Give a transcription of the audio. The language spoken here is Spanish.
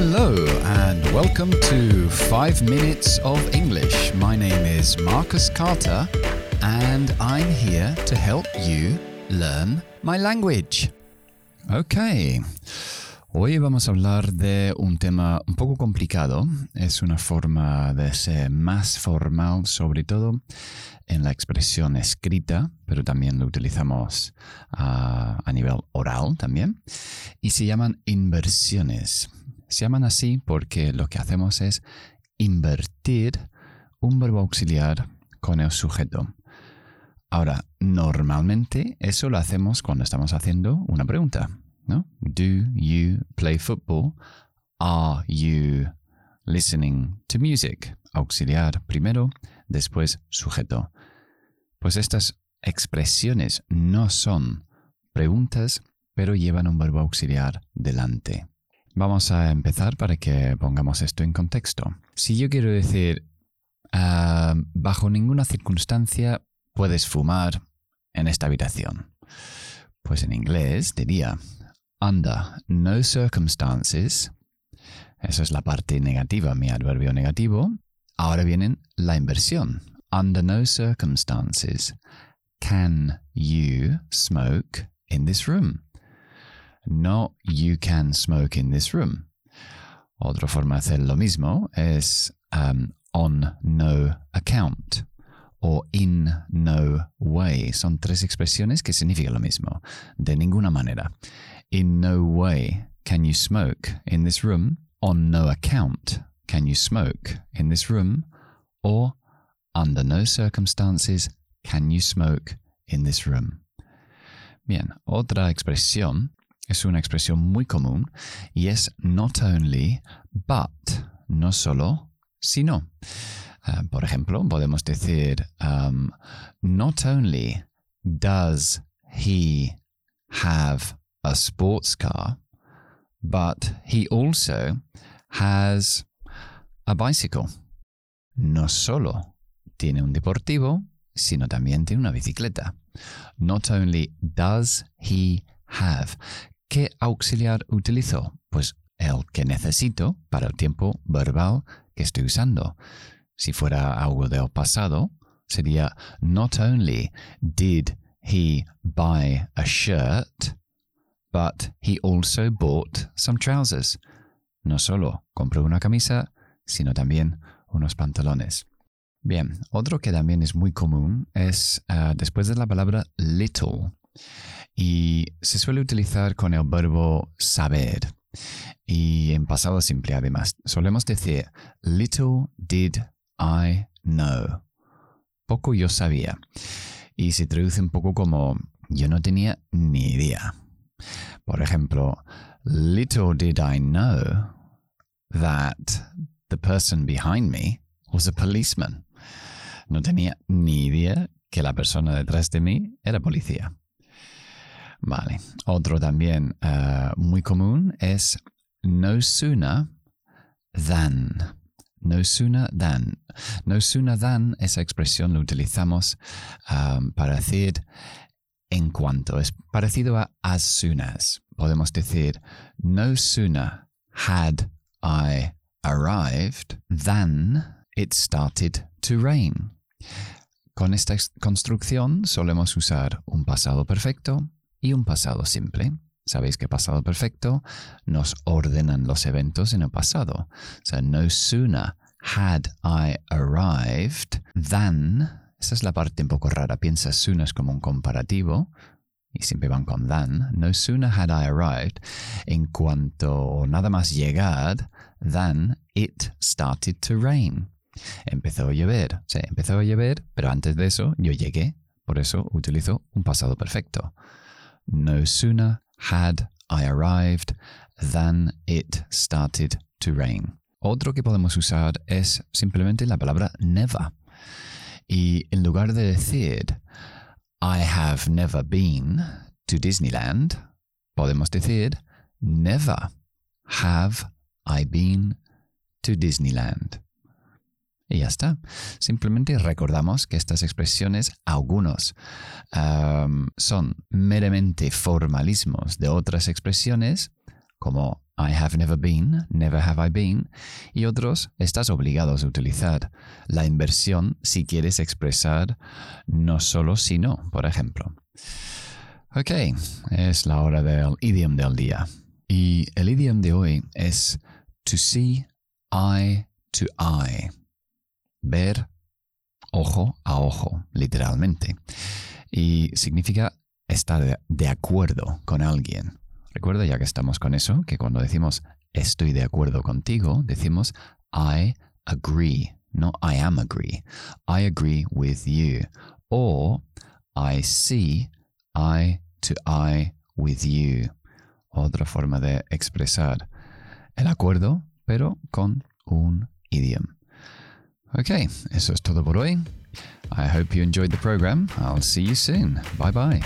Hello and welcome to 5 Minutes of English. My name is Marcus Carter and I'm here to help you learn my language. Okay. Hoy vamos a hablar de un tema un poco complicado. Es una forma de ser más formal, sobre todo en la expresión escrita, pero también lo utilizamos a, a nivel oral también. Y se llaman inversiones. Se llaman así porque lo que hacemos es invertir un verbo auxiliar con el sujeto. Ahora, normalmente eso lo hacemos cuando estamos haciendo una pregunta. ¿no? Do you play football? Are you listening to music? Auxiliar primero, después sujeto. Pues estas expresiones no son preguntas, pero llevan un verbo auxiliar delante. Vamos a empezar para que pongamos esto en contexto. Si yo quiero decir, ah, bajo ninguna circunstancia puedes fumar en esta habitación, pues en inglés diría, under no circumstances, esa es la parte negativa, mi adverbio negativo. Ahora viene la inversión. Under no circumstances can you smoke in this room. No, you can smoke in this room. Otra forma de hacer lo mismo es um, on no account o in no way. Son tres expresiones que significan lo mismo. De ninguna manera. In no way can you smoke in this room. On no account can you smoke in this room. Or under no circumstances can you smoke in this room. Bien, otra expresión es una expresión muy común y es not only, but, no solo, sino. Uh, por ejemplo, podemos decir, um, not only does he have a sports car, but he also has a bicycle. No solo tiene un deportivo, sino también tiene una bicicleta. Not only does he have. ¿Qué auxiliar utilizo? Pues el que necesito para el tiempo verbal que estoy usando. Si fuera algo del pasado, sería Not only did he buy a shirt, but he also bought some trousers. No solo compró una camisa, sino también unos pantalones. Bien, otro que también es muy común es uh, después de la palabra little y se suele utilizar con el verbo saber. Y en pasado simple además. Solemos decir, little did I know. Poco yo sabía. Y se traduce un poco como, yo no tenía ni idea. Por ejemplo, little did I know that the person behind me was a policeman. No tenía ni idea que la persona detrás de mí era policía. Vale. Otro también uh, muy común es no sooner than. No sooner than. No sooner than, esa expresión la utilizamos um, para decir en cuanto. Es parecido a as soon as. Podemos decir no sooner had I arrived than it started to rain. Con esta construcción solemos usar un pasado perfecto y un pasado simple. Sabéis que pasado perfecto nos ordenan los eventos en el pasado. So, no sooner had I arrived than. Esa es la parte un poco rara. Piensa sooner es como un comparativo y siempre van con than. No sooner had I arrived. En cuanto nada más llegar, than it started to rain. Empezó a llover. Sí, empezó a llover, pero antes de eso yo llegué. Por eso utilizo un pasado perfecto. No sooner had I arrived than it started to rain. Otro que podemos usar es simplemente la palabra never. Y en lugar de decir I have never been to Disneyland, podemos decir never have I been to Disneyland. Y ya está. Simplemente recordamos que estas expresiones, algunos, son meramente formalismos de otras expresiones, como I have never been, never have I been, y otros estás obligado a utilizar la inversión si quieres expresar no solo sino, por ejemplo. Ok, es la hora del idioma del día. Y el idioma de hoy es to see eye to eye. Ver ojo a ojo, literalmente. Y significa estar de acuerdo con alguien. Recuerda, ya que estamos con eso, que cuando decimos estoy de acuerdo contigo, decimos I agree, no I am agree. I agree with you. O I see eye to eye with you. Otra forma de expresar el acuerdo, pero con un idioma. Ok, eso es todo por hoy. I hope you enjoyed the program. I'll see you soon. Bye bye.